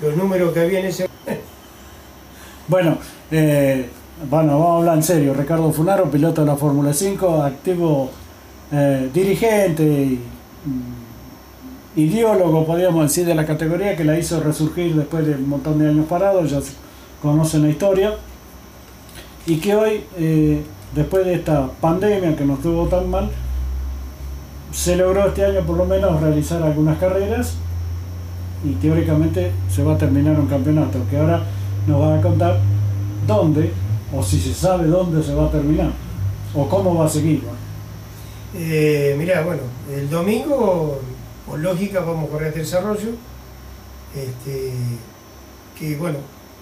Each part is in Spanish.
los números que había en ese Bueno, eh, bueno, vamos a hablar en serio. Ricardo Funaro, piloto de la Fórmula 5, activo eh, dirigente y mm, ideólogo, podríamos decir, de la categoría que la hizo resurgir después de un montón de años parados, ya conocen la historia. Y que hoy, eh, después de esta pandemia que nos tuvo tan mal, se logró este año por lo menos realizar algunas carreras y teóricamente se va a terminar un campeonato que ahora nos va a contar dónde o si se sabe dónde se va a terminar o cómo va a seguir. Eh, mirá, bueno, el domingo, por lógica, vamos a correr este desarrollo. Este, que bueno,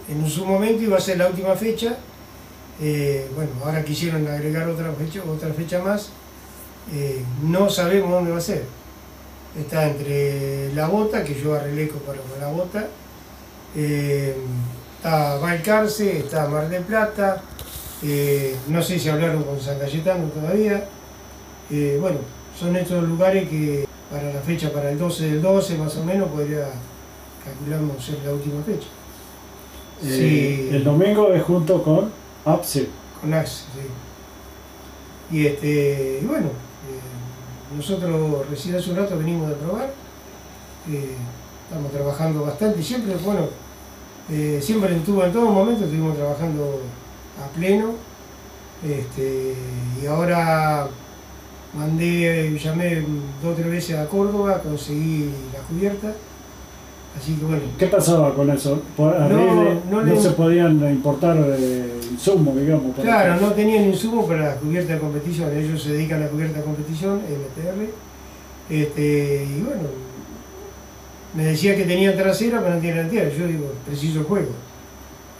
en su momento iba a ser la última fecha. Eh, bueno, ahora quisieron agregar otra fecha, otra fecha más. Eh, no sabemos dónde va a ser. Está entre la bota, que yo arreglé con para la bota. eh, está Valcarce, está Mar del Plata. eh, no sé si hablaron con San Cayetano todavía. Eh, bueno, son estos lugares que para la fecha, para el 12 del 12 más o menos, podría calculamos ser la última fecha. El domingo es junto con APSE. Con Axe, sí. Y, este, y bueno, nosotros recién hace un rato venimos de probar, eh, estamos trabajando bastante, siempre, bueno, eh, siempre estuvo en todo momento, estuvimos trabajando a pleno, este, y ahora mandé, llamé dos o tres veces a Córdoba, conseguí la cubierta, así que bueno, ¿Qué pasaba con eso? Por no no, le- se podían importar eh, insumos, digamos. Claro, no tenían insumo para la cubierta de competición, ellos se dedican a la cubierta de competición, MTR, este, y bueno, me decía que tenían trasera, pero no tienen delantera, yo digo, preciso juego,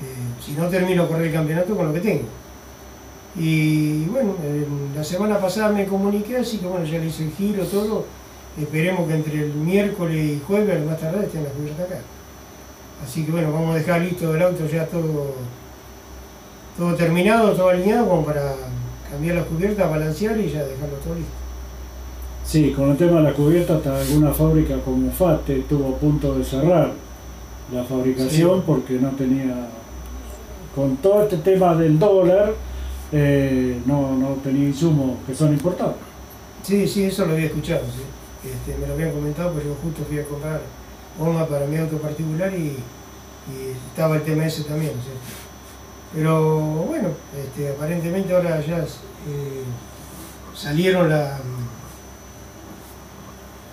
Eh, si no termino a correr el campeonato con lo que tengo. Y bueno, en la semana pasada me comuniqué, así que bueno, ya le hice el giro, todo, esperemos que entre el miércoles y jueves, más tarde, estén las cubiertas acá. Así que bueno, vamos a dejar listo el auto ya todo todo terminado, todo alineado como para cambiar las cubiertas, balancear y ya dejarlo todo listo. Sí, con el tema de la cubierta, hasta alguna fábrica como FATE tuvo a punto de cerrar la fabricación Sí. porque no tenía. Con todo este tema del dólar, eh, no, no tenía insumos que son importados. Sí, sí, eso lo había escuchado, sí. Este, me lo habían comentado, pero yo justo fui a comprar goma para mi auto particular y, estaba el tema ese también. Pero bueno, este, aparentemente ahora ya eh, salieron la...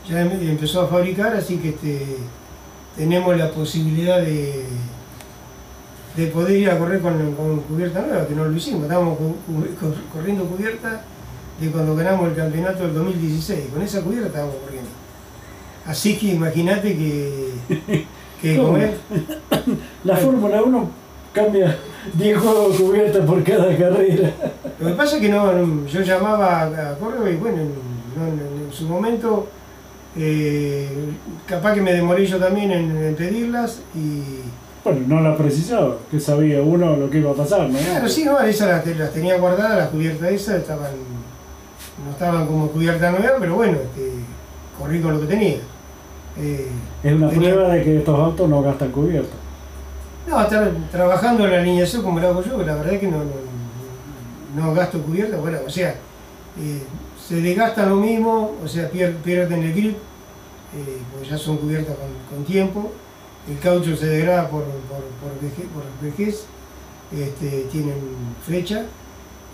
ya em- empezó a fabricar, así que este, tenemos la posibilidad de, de poder ir a correr con, cubierta nueva, que no lo hicimos, estábamos corriendo cubierta de cuando ganamos el campeonato del 2016, con esa cubierta estábamos corriendo. Así que imagínate que, que es- La Fórmula 1 cambia 10 juegos cubiertos por cada carrera. Lo que pasa es que no, yo llamaba a, Córdoba y bueno, no- no- en su momento eh, capaz que me demoré yo también en, en pedirlas y Bueno, no la precisaba, que sabía uno lo que iba a pasar, ¿no? claro, sí, no, esas las, las tenía guardadas, las cubiertas esas estaban, no estaban como cubierta nueva, pero bueno, este, corrí con lo que tenía. Eh, Es una tenía- prueba de que estos autos no gastan cubierta. No, estar trabajando en la alineación como lo hago yo, que la verdad es que no, no, no gasto cubierta, bueno, o sea, eh, se desgastan lo mismo, o sea, pier- pierden el grip, eh, porque ya son cubiertas con, con tiempo, el caucho se degrada por, por, por, veje- por vejez, este, tienen fecha,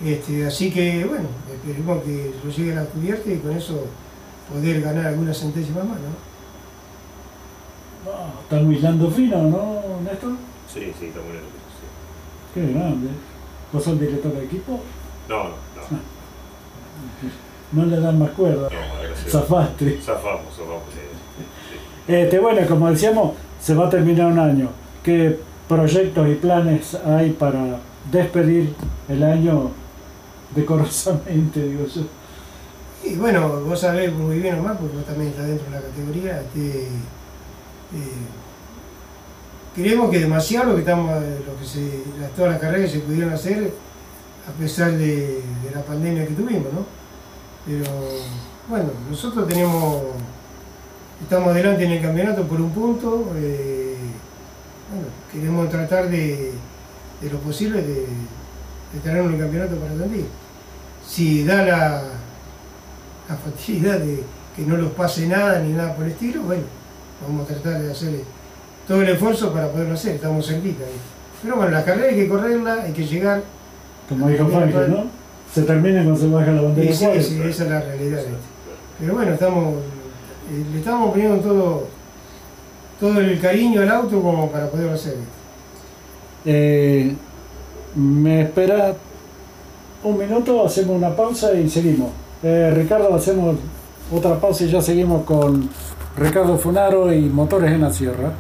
este, así que bueno, esperemos que lo lleguen a cubierta y con eso poder ganar algunas centésimas más, ¿no? Ah, Están hilando fino, ¿no, Néstor? Sí, sí, está muy bien. sí. Qué grande. ¿Vos sos director de equipo? No, no, no. No le dan más cuerda. No, gracias. Zafaste. Zafamos, zafamos. sí. Este, bueno, como decíamos, se va a terminar un año. ¿Qué proyectos y planes hay para despedir el año decorosamente, digo yo? Y bueno, vos sabés muy bien nomás, porque vos también estás dentro de la categoría. este, eh, creemos que demasiado lo que estamos, lo que se, todas las carreras se pudieron hacer, a pesar de, de la pandemia que tuvimos, ¿no? Pero bueno, nosotros tenemos, estamos adelante en el campeonato por un punto, eh, queremos tratar de, de lo posible de, de tener un campeonato para Tandil. Si da la, la facilidad de que no los pase nada ni nada por el estilo, bueno, vamos a tratar de hacer todo el esfuerzo para poderlo hacer, estamos cerquita. ahí. Pero bueno, la carrera hay que correrla, hay que llegar. Como dijo Frankie, ¿no? Se termina cuando se baja la bandera. Sí, igual. sí, esa es la realidad. Pero bueno, estamos, eh, le estamos poniendo todo, todo el cariño al auto como para poderlo hacer. Eh, ¿Me espera un minuto? Hacemos una pausa y seguimos. Eh, Ricardo, hacemos otra pausa y ya seguimos con Ricardo Funaro y Motores en la Sierra.